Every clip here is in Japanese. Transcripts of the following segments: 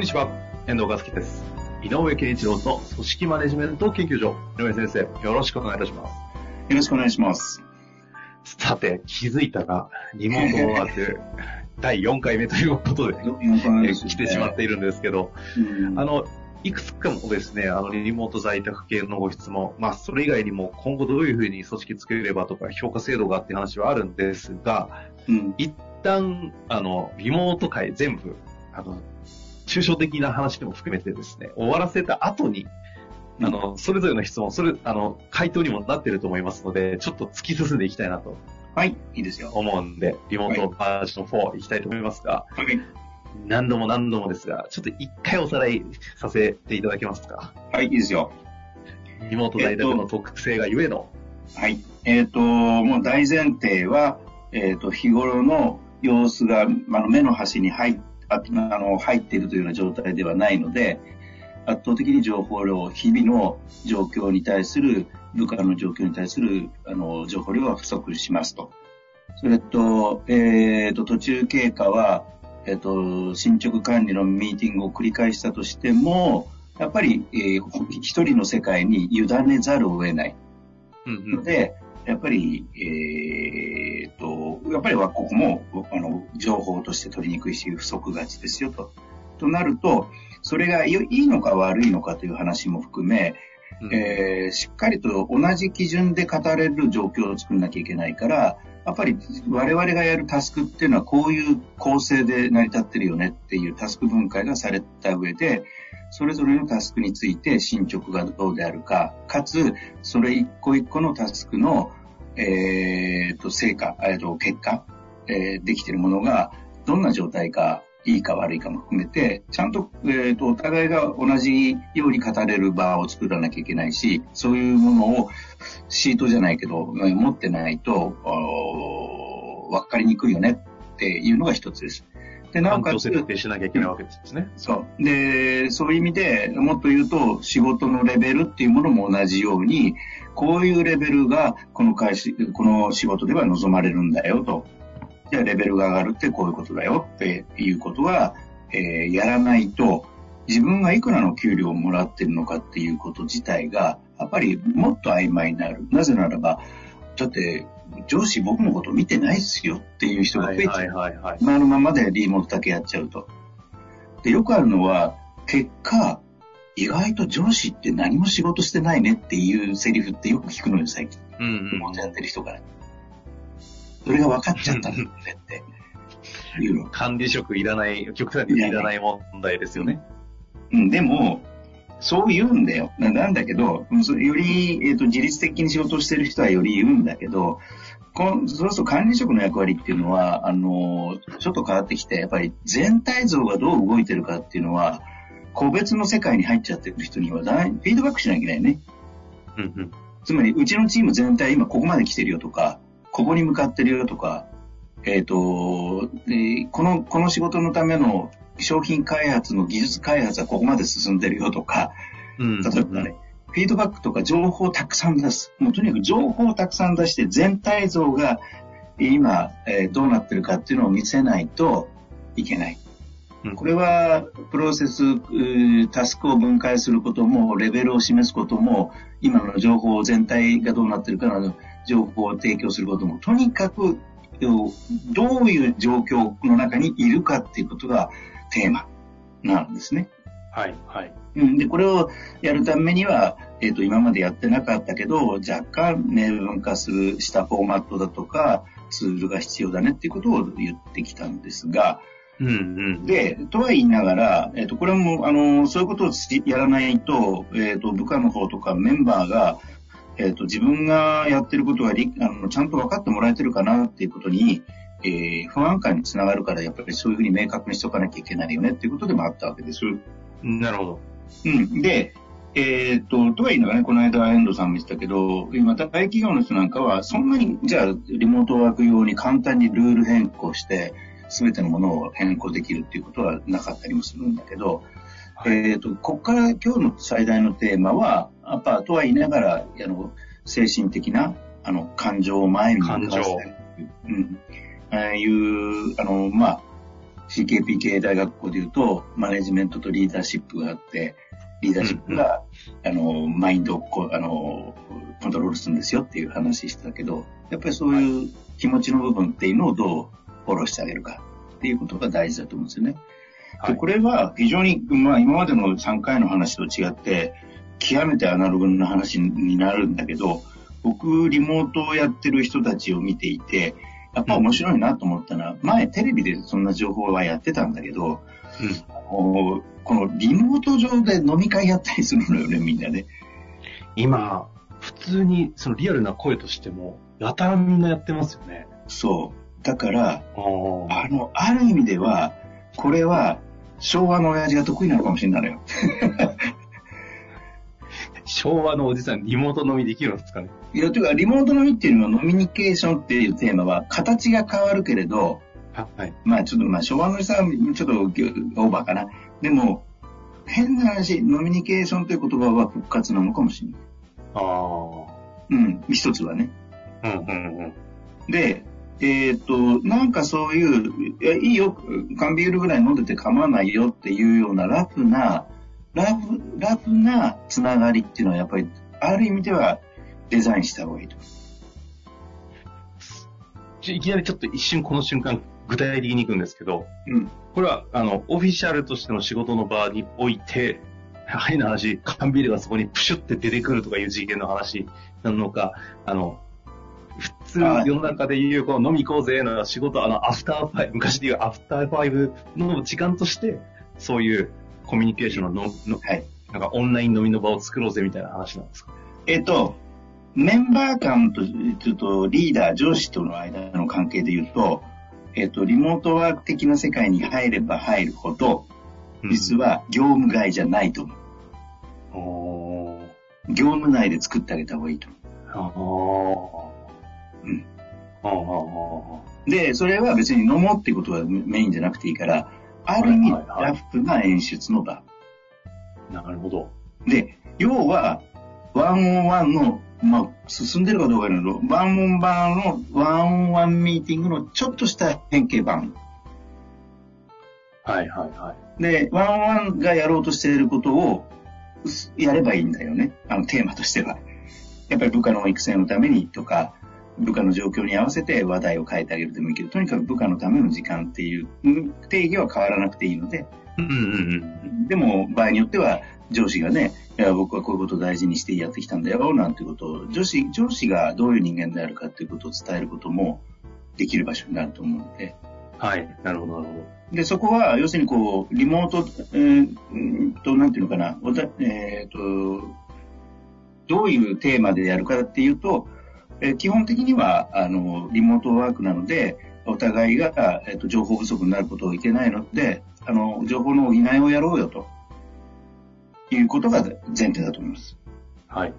んにちは、遠藤和樹です。井上健一郎と組織マネジメント研究所、井上先生、よろしくお願いいたします。よろしくお願いします。さて、気づいたら、リモートワーク 第4回目ということで、え来てしまっているんですけど、うんあの、いくつかもですね、あの、リモート在宅系のご質問、まあ、それ以外にも今後どういうふうに組織作ればとか、評価制度がっていう話はあるんですが、うん一旦、あの、リモート会全部、あの、抽象的な話も含めてですね、終わらせた後に、あの、それぞれの質問、それ、あの、回答にもなっていると思いますので、ちょっと突き進んでいきたいなとはい、いいですよ。思うんで、リモートバージョン4いきたいと思いますが、はい、何度も何度もですが、ちょっと一回おさらいさせていただけますか？はい、いいですよ。リモート在宅の特性がゆえの、はい。えっ、と、もう大前提は、えっ、と、日頃の様子が、あの、目の端に入っああの入っているというような状態ではないので、圧倒的に情報量、日々の状況に対する、部下の状況に対する、あの、情報量は不足しますと。それと、えっ、と、途中経過は、えっ、と、進捗管理のミーティングを繰り返したとしても、やっぱり、えー一人の世界に委ねざるを得ない。うんうん、ので、やっぱり、えっぱりはここも、あの、情報として取りにくいし、不足がちですよと。となると、それがいいのか悪いのかという話も含め、うんえーしっかりと同じ基準で語れる状況を作んなきゃいけないから、やっぱり我々がやるタスクっていうのはこういう構成で成り立ってるよねっていうタスク分解がされた上で、それぞれのタスクについて進捗がどうであるか、かつ、それ一個一個のタスクの、えー、と、成果、えー、と、結果、えーできているものが、どんな状態か、いいか悪いかも含めて、ちゃんと、えー、と、お互いが同じように語れる場を作らなきゃいけないし、そういうものを、シートじゃないけど、持ってないと、わかりにくいよねっていうのが一つです。で、なおかつ、設定しなきゃいけないわけですね。そう。で、そういう意味でもっと言うと、仕事のレベルっていうものも同じように、こういうレベルがこの会社、この仕事では望まれるんだよと。じゃあレベルが上がるってこういうことだよっていうことは、えーやらないと、自分がいくらの給料をもらってるのかっていうこと自体が、やっぱりもっと曖昧になる。なぜならば、だって、上司僕のこと見てないですよっていう人が増えちゃう。はいはいはいはい。今のままでリモートだけやっちゃうと。で、よくあるのは、結果、意外と上司って何も仕事してないねっていうセリフってよく聞くのよ、最近。うんリモートやってる人から。それが分かっちゃったんだって。いうの。管理職いらない、極端にいらない問題ですよね。うん、でも、そう言うんだよ。ななんだけど、そより、えっ、と、自律的に仕事をしてる人はより言うんだけど、こんそうすると管理職の役割っていうのは、あの、ちょっと変わってきて、やっぱり全体像がどう動いてるかっていうのは、個別の世界に入っちゃってる人にはだい、フィードバックしなきゃいけないね。うんうん。つまり、うちのチーム全体今ここまで来てるよとか、ここに向かってるよとか、えっ、と、でこの、この仕事のための商品開発の技術開発はここまで進んでるよとか、うん例えばね、フィードバックとか情報をたくさん出す。もうとにかく情報をたくさん出して全体像が今、えーどうなってるかっていうのを見せないといけない。うんこれはプロセス、タスクを分解することも、レベルを示すことも、今の情報全体がどうなってるかの情報を提供することも、とにかくよどういう状況の中にいるかっていうことがテーマなんですね。はいはい。うん、で、これをやるためには、えっ、と、今までやってなかったけど、若干明文化するしたフォーマットだとか、ツールが必要だねっていうことを言ってきたんですが、うんうん。で、とは言いながら、えっ、と、これも、あの、そういうことをしやらないと、えっ、と、部下の方とかメンバーが、えっ、と、自分がやってることがりあのちゃんと分かってもらえてるかなっていうことに、えー、不安感につながるから、やっぱりそういうふうに明確にしておかなきゃいけないよねっていうことでもあったわけです。なるほど。うん。で、えー、っと、とはいいのがね、この間遠藤さんも言ってたけど、今、大企業の人なんかは、そんなに、じゃあ、リモートワーク用に簡単にルール変更して、すべてのものを変更できるっていうことはなかったりもするんだけど、はい、えっ、と、ここから今日の最大のテーマは、やっぱ、とは言いながら、あの、精神的な、あの、感情を前に向かわせうん。ああいう、あの、まあ、CKPK 大学校で言うと、マネジメントとリーダーシップがあって、リーダーシップが、うんうん、あの、マインドをこあのコントロールするんですよっていう話してたけど、やっぱりそういう気持ちの部分っていうのをどうフォローしてあげるかっていうことが大事だと思うんですよね。はい、でこれは非常に、まあ今までの3回の話と違って、極めてアナログな話になるんだけど、僕、リモートをやってる人たちを見ていて、やっぱ面白いなと思ったのは、前テレビでそんな情報はやってたんだけど、うん、このリモート上で飲み会やったりするのよね、みんなね。今、普通にそのリアルな声としても、やたらみんなやってますよね。そう。だから、あの、ある意味では、これは、昭和の親父が得意なのかもしれないのよ。昭和のおじさん、リモート飲みできるんですかね？いや、というか、リモート飲みっていうのは、ノミニケーションっていうテーマは、形が変わるけれど、はい。まあ、ちょっと、まあ、昭和のおじさん、ちょっとオーバーかな。でも、変な話、ノミニケーションという言葉は復活なのかもしれない。ああ。うん、一つはね。うんうんうん。で、えっ、ー、と、なんかそういう、いや、いいよ、缶ビールぐらい飲んでて構わないよっていうようなラフな、ラフ、ラフなつながりっていうのはやっぱり、ある意味ではデザインした方がいいと。いきなりちょっと一瞬この瞬間具体的に行くんですけど、うん、これは、あの、オフィシャルとしての仕事の場において、変な話、缶ビールがそこにプシュって出てくるとかいう事件の話なのか、あの、普通世の中で言う、こう飲み行こうぜの仕事、あの、アフターファイブ、昔で言うアフターファイブの時間として、そういうコミュニケーションのの、はい、なんかオンライン飲みの場を作ろうぜみたいな話なんですか？えっと、メンバー間と、ちょっとリーダー、上司との間の関係で言うと、えっ、ー、と、リモートワーク的な世界に入れば入るほど、実は業務外じゃないと思う。うん、業務内で作ってあげた方がいいと思う。うん、で、それは別に飲もうってことはメインじゃなくていいから、ある意味、ラフな演出の場。なるほど。で、要は、ワンオンワンのまあ、進んでるかどうかだけど、ワンオンバーのワンオンワンミーティングのちょっとした変形版。はいはいはい。で、ワンオンワンがやろうとしていることをやればいいんだよね。あの、テーマとしては。やっぱり部下の育成のためにとか、部下の状況に合わせて話題を変えてあげるでもいいけど、とにかく部下のための時間っていう定義は変わらなくていいので、うんうんうん、でも場合によっては上司がね、いや、僕はこういうことを大事にしてやってきたんだよ、なんてことを、上司、上司がどういう人間であるかっていうことを伝えることもできる場所になると思うので。はい、なるほど、なるほど。で、そこは、要するにこう、リモート、えー、と、なんていうのかな、えっ、ー、と、どういうテーマでやるかっていうと、えー、基本的には、あの、リモートワークなので、お互いが、えっ、ー、と、情報不足になることをいけないので、あの、情報の補いをやろうよと。いうことが前提だと思います。はい。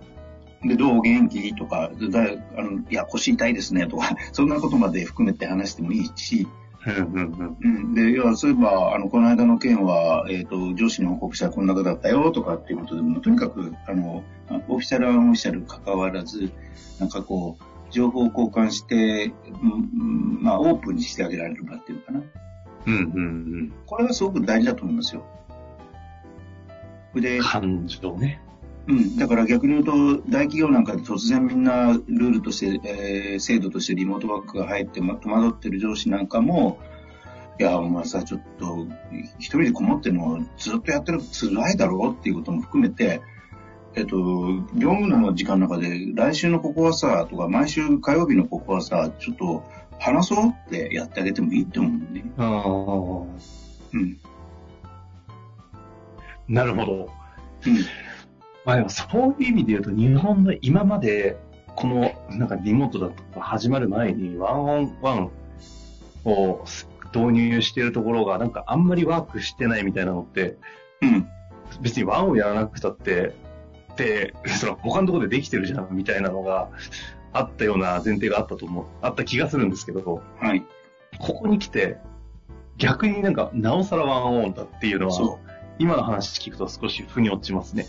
で、どう元気？とか、だあのいや、腰痛いですねとか、そんなことまで含めて話してもいいし、うん、で、要は、そういえば、あの、この間の件は、えっ、ー、と、上司の報告者はこんな方だったよとかっていうことでも、とにかく、あの、オフィシャルはオフィシャル関わらず、なんかこう、情報交換して、うん、まあ、オープンにしてあげられる場っていうのかな。うんうんうん。これはすごく大事だと思いますよ。で、感情ね。うん。だから逆に言うと、大企業なんかで突然みんなルールとして、えー、制度としてリモートワークが入って、ま、戸惑ってる上司なんかも、いや、お前さ、ちょっと、一人でこもってるのをずっとやってると辛いだろうっていうことも含めて、えっと、業務の時間の中で、来週のここはさ、とか、毎週火曜日のここはさ、ちょっと話そうってやってあげてもいいと思うね。ああ。うん。なるほど。うん。まあでもそういう意味で言うと、日本の今まで、この、なんかリモートだとか始まる前に、ワンオンワンを導入しているところが、なんかあんまりワークしてないみたいなのって、うん。別にワンをやらなくたって、で、その他のところでできてるじゃんみたいなのがあったような前提があったと思う、あった気がするんですけど、はい。ここに来て、逆になんか、なおさらワンオンだっていうのは、今の話聞くと少し腑に落ちますね。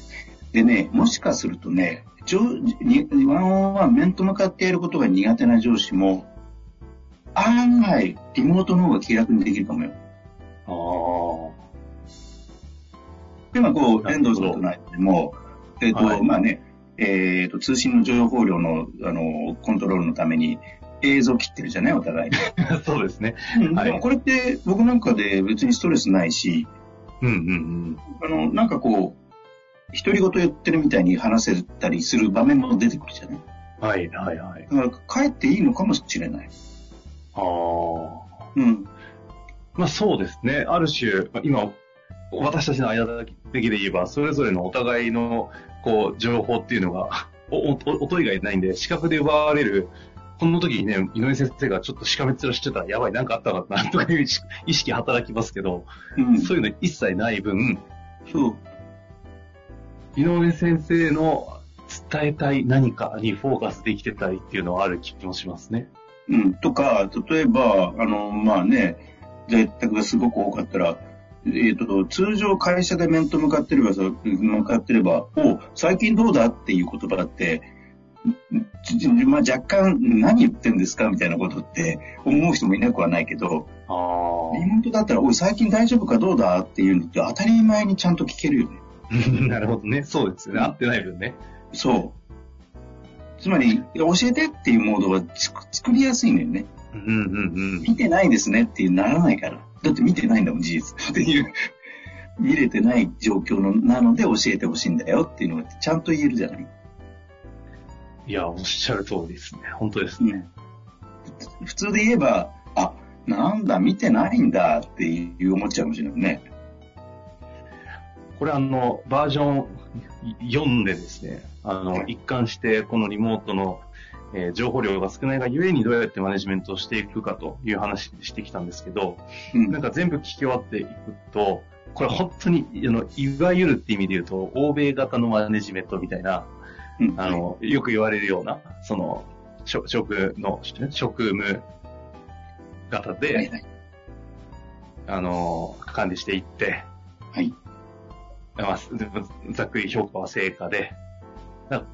でね、もしかするとね、上ワンオンは面と向かってやることが苦手な上司も、案外、リモートの方が気楽にできるかもよ。ああ。今、こう、遠藤さんとないでも、えっ、ー、と、はい、まあね、えっ、ー、と、通信の情報量の、あの、コントロールのために、映像切ってるじゃない？お互いに。そうですね。はい、でもこれって僕なんかで別にストレスないし、うんうんうん。あの、なんかこう、独り言言ってるみたいに話せたりする場面も出てくるじゃないはいはいはい。だから帰っていいのかもしれない。ああ。うん。まあそうですね。ある種、今、私たちの間だけで言えば、それぞれのお互いの、こう、情報っていうのが、お、お、音以外ないんで、視覚で奪われる、この時にね、井上先生がちょっとしかめっ面してたら、やばい、なんかあったのかな、とかいう意識働きますけど、うん、そういうの一切ない分、そう。井上先生の伝えたい何かにフォーカスできてたりっていうのはある気もしますね。うん、とか、例えば、あの、まあね、在宅がすごく多かったら、えっ、ー、と、通常会社で面と向かってれば、向かってれば、お最近どうだっていう言葉だって、まあ、若干何言ってんですかみたいなことって思う人もいなくはないけど、あリモートだったら、おい、最近大丈夫かどうだっていうのって当たり前にちゃんと聞けるよね。なるほどね。そうですよね。合ってない分ね。そう。つまり、教えてっていうモードは作りやすいのよね。うんうんうん。見てないですねっていうならないから。だって見てないんだもん、事実。っていう。見れてない状況のなので教えてほしいんだよっていうのがちゃんと言えるじゃないいや、おっしゃる通りですね。本当ですね。うん、普通で言えば、あ、なんだ、見てないんだっていう思っちゃうかもしれないね。これあの、バージョン4でですね、あの、一貫してこのリモートの、えー、情報量が少ないがゆえにどうやってマネジメントをしていくかという話してきたんですけど、うん、なんか全部聞き終わっていくと、これ本当に、あの、いわゆるって意味で言うと、欧米型のマネジメントみたいな、うん、あの、よく言われるような、その、職の、職務型で、はいはい、あの、管理していって、はい。まあ、ざっくり評価は成果で、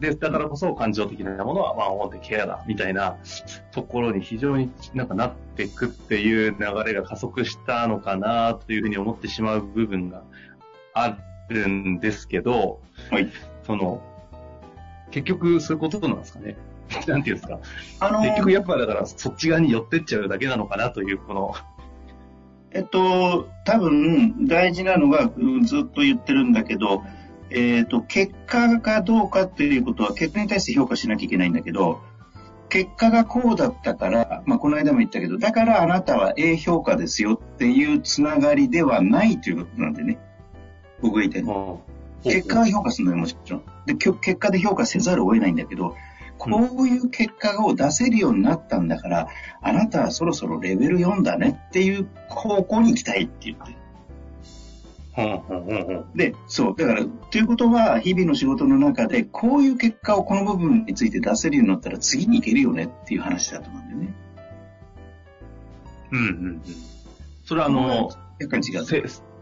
で、だからこそ感情的なものはワンオンでケアだ、みたいなところに非常になんかなっていくっていう流れが加速したのかなというふうに思ってしまう部分があるんですけど、はい。その、結局そういうことなんですかね。なんていうんですか。あのー、結局やっぱだからそっち側に寄ってっちゃうだけなのかなという、この。えっと、多分大事なのが、ずっと言ってるんだけど、えっ、と、結果がどうかっていうことは結果に対して評価しなきゃいけないんだけど、結果がこうだったから、まあ、この間も言ったけど、だからあなたは A 評価ですよっていうつながりではないということなんでね。僕が言いたいの。結果は評価するのよ、もちろん。で、結果で評価せざるを得ないんだけど、こういう結果を出せるようになったんだから、あなたはそろそろレベル4だねっていう方向に行きたいって言って。で、そう。だから、ということは、日々の仕事の中で、こういう結果をこの部分について出せるようになったら、次に行けるよねっていう話だと思うんだよね。うんうんうん。それはあの、やっぱり違う。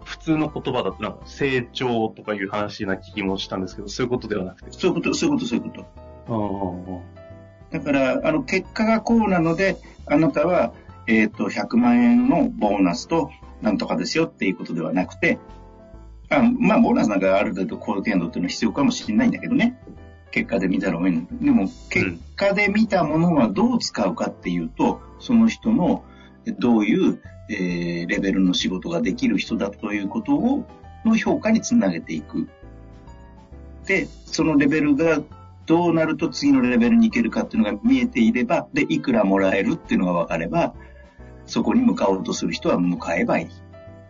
普通の言葉だと成長とかいう話な気もしたんですけど、そういうことではなくて。そういうこと、そういうこと、そういうこと。だから、あの、結果がこうなので、あなたは、えっ、ー、と、100万円のボーナスと、なんとかですよっていうことではなくて、あまあ、ボーナスなんかある程度高限度っていうのは必要かもしれないんだけどね。結果で見たらでも、結果で見たものはどう使うかっていうと、その人のどういう、えー、レベルの仕事ができる人だということを、の評価につなげていく。で、そのレベルがどうなると次のレベルに行けるかっていうのが見えていれば、で、いくらもらえるっていうのが分かれば、そこに向かおうとする人は向かえばいい。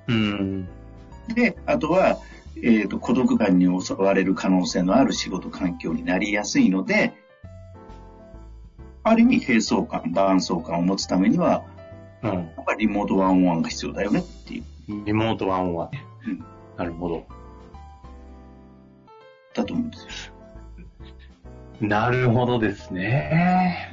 うん。で、あとは、えっ、ー、と、孤独感に襲われる可能性のある仕事環境になりやすいので、ある意味、並走感、伴走感を持つためには、うん。やっぱりリモートワンオンワンが必要だよねっていう。リモートワンオンワンね。うんなるほど。だと思うんですよ。なるほどですね。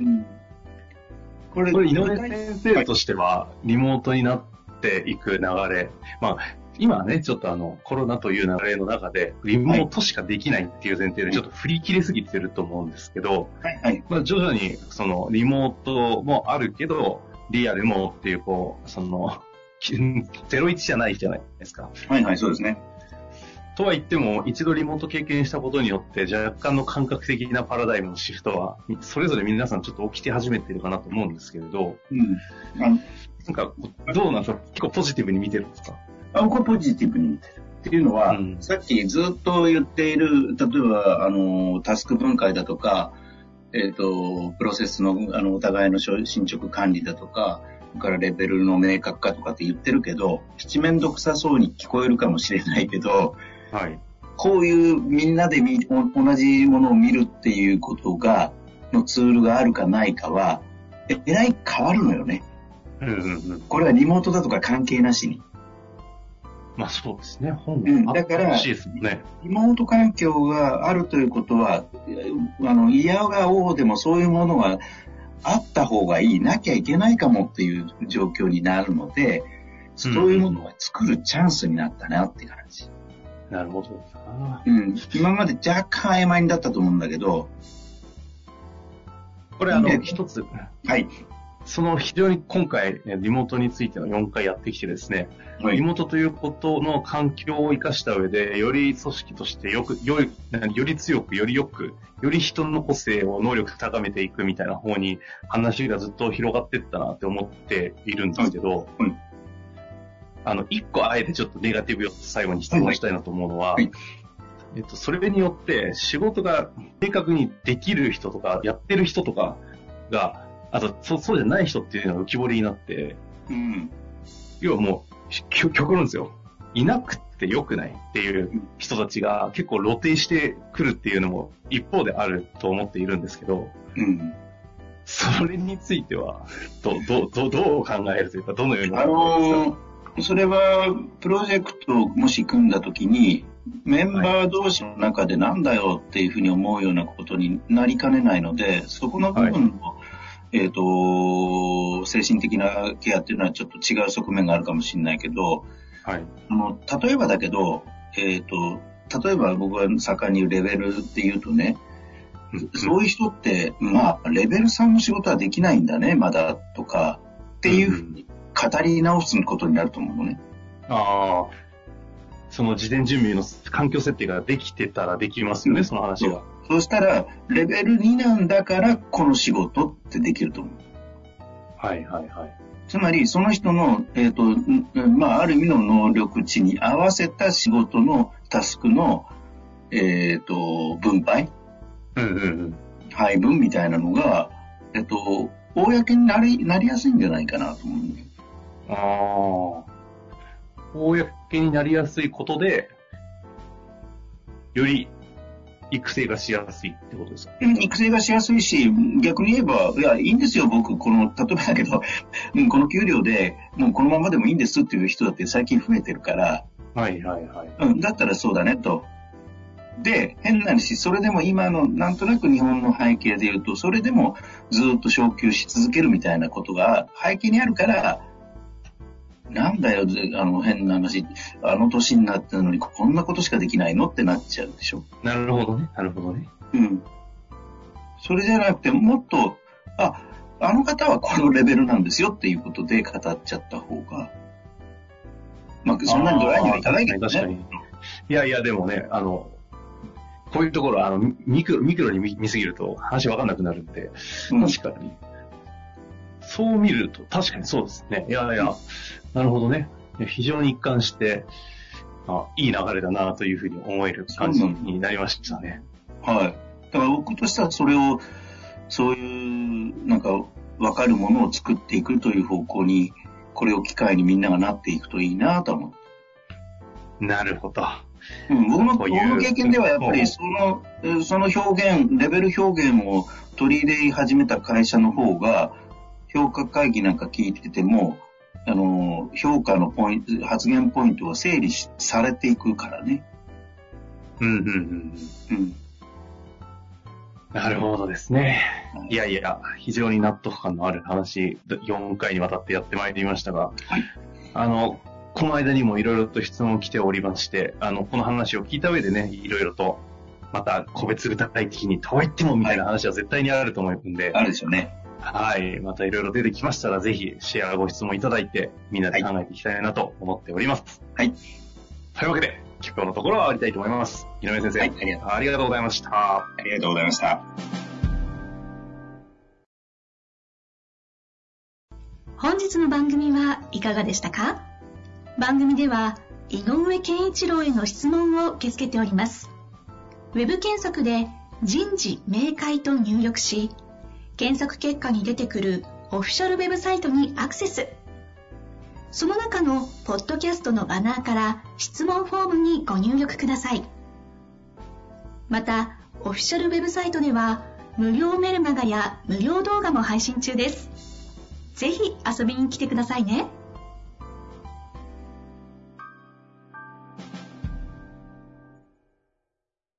これ、これ、井上先生としては、リモートになっていく流れ。まあ、今はね、ちょっとあの、コロナという流れの中で、リモートしかできないっていう前提で、ちょっと振り切れすぎてると思うんですけど、はい、はい。まあ、徐々に、その、リモートもあるけど、リアルもっていう、こう、その、き01じゃないじゃないですか。はい、はい、そうですね。とは言っても、一度リモート経験したことによって、若干の感覚的なパラダイムのシフトは、それぞれ皆さんちょっと起きて始めてるかなと思うんですけれど、うん。なんか、どうなんですか？結構ポジティブに見てるんですか？あ僕はポジティブに見てる。っていうのは、うんさっきずっと言っている、例えば、あの、タスク分解だとか、えっ、と、プロセスの、あの、お互いの進捗管理だとか、からレベルの明確化とかって言ってるけど、七面倒くさそうに聞こえるかもしれないけど、はい。こういうみんなで同じものを見るっていうことが、のツールがあるかないかは、ええらい変わるのよね。うんうんうん。これはリモートだとか関係なしに。まあそうですね。本うんがだから欲しいですもんね。リモート環境があるということは、あの、嫌が王でもそういうものがあった方がいい、なきゃいけないかもっていう状況になるので、そういうものが作るチャンスになったなって感じ。なるほど。あうん。今まで若干曖昧だったと思うんだけど、ーこれあのね、一つ、はい。その非常に今回、ねリモートについての4回やってきてですね、はいリモートということの環境を生かした上で、より組織としてよく、より、何より強く、よりよく、より人の個性を能力高めていくみたいな方に話がずっと広がっていったなって思っているんですけど、はいはいあの、一個あえてちょっとネガティブを最後に質問したいなと思うのは、はいえっと、それによって仕事が明確にできる人とか、やってる人とかが、あと、そう、そうじゃない人っていうのが浮き彫りになって、うん。要はもう、極極論ですよ。いなくて良くないっていう人たちが結構露呈してくるっていうのも一方であると思っているんですけど、うん。それについては、ど、ど、ど、どう考えるというか、どのようにあのーそれは、プロジェクトをもし組んだときに、メンバー同士の中でなんだよっていうふうに思うようなことになりかねないので、そこの部分の、えっ、と、精神的なケアっていうのはちょっと違う側面があるかもしれないけど、はい。あの、例えばだけど、えっ、と、例えば僕が盛んに言うレベルっていうとね、そういう人って、まあ、レベル3の仕事はできないんだね、まだ、とか、っていうふうに語り直すことになると思うのね。ああ、その事前準備の環境設定ができてたらできますよね、その話が。そうしたら、レベル2なんだから、この仕事ってできると思う。はいはいはい。つまり、その人の、えっ、と、んまあ、ある意味の能力値に合わせた仕事のタスクの、えっ、と、分配、うんうんうん。配分みたいなのが、えっ、と、公になり、なりやすいんじゃないかなと思うんだよああ。公になりやすいことで、より育成がしやすいってことですか？うん育成がしやすいし、逆に言えば、いや、いいんですよ、僕、この、例えばだけど、うんこの給料で、もうこのままでもいいんですっていう人だって最近増えてるから、はいはいはい。うん、だったらそうだねと。で、変な話、それでも今の、なんとなく日本の背景で言うと、それでもずっと昇給し続けるみたいなことが背景にあるから、なんだよ、ぜあの変な話、あの年になったのにこんなことしかできないのってなっちゃうでしょ。なるほどね。なるほどね。うん。それじゃなくて、もっと、あ、あの方はこのレベルなんですよっていうことで語っちゃった方が、まあ、そんなにドライにはいかないけど。ね。確かにいやいや、でもね、あの、こういうところ、あの、ミクロ、ミクロに見見すぎると話わかんなくなるんで、うん確かに。そう見ると、確かにそうですね。いやいや、なるほどね。非常に一貫して、あいい流れだなというふうに思える感じになりましたね。はい。だから僕としてはそれを、そういう、なんか、わかるものを作っていくという方向に、これを機会にみんながなっていくといいなと思う。なるほど。うん、僕の、僕の経験ではやっぱうんりその、えーその表現、レベル表現を取り入れ始めた会社の方が、評価会議なんか聞いてても、あの、評価のポイント、発言ポイントは整理されていくからね。うんうんうん。うん。なるほどですね。いやいや、非常に納得感のある話、4回にわたってやってまいりましたが、はいあの、この間にもいろいろと質問来ておりまして、あの、この話を聞いた上でね、いろいろと、また個別具体的に、とはいってもみたいな話は絶対にあると思うんで、あるでしょうね。はい。またいろいろ出てきましたら、ぜひシェアご質問いただいて、みんなで考えていきたいなと思っております。はい。というわけで、今日のところは終わりたいと思います。井上先生、はいありがとうありがとうございました。ありがとうございました。本日の番組はいかがでしたか？番組では井上健一郎への質問を受け付けておりますウェブ検索で人事明快と入力し検索結果に出てくるオフィシャルウェブサイトにアクセス。その中のポッドキャストのバナーから質問フォームにご入力ください。またオフィシャルウェブサイトでは無料メルマガや無料動画も配信中です。ぜひ遊びに来てくださいね。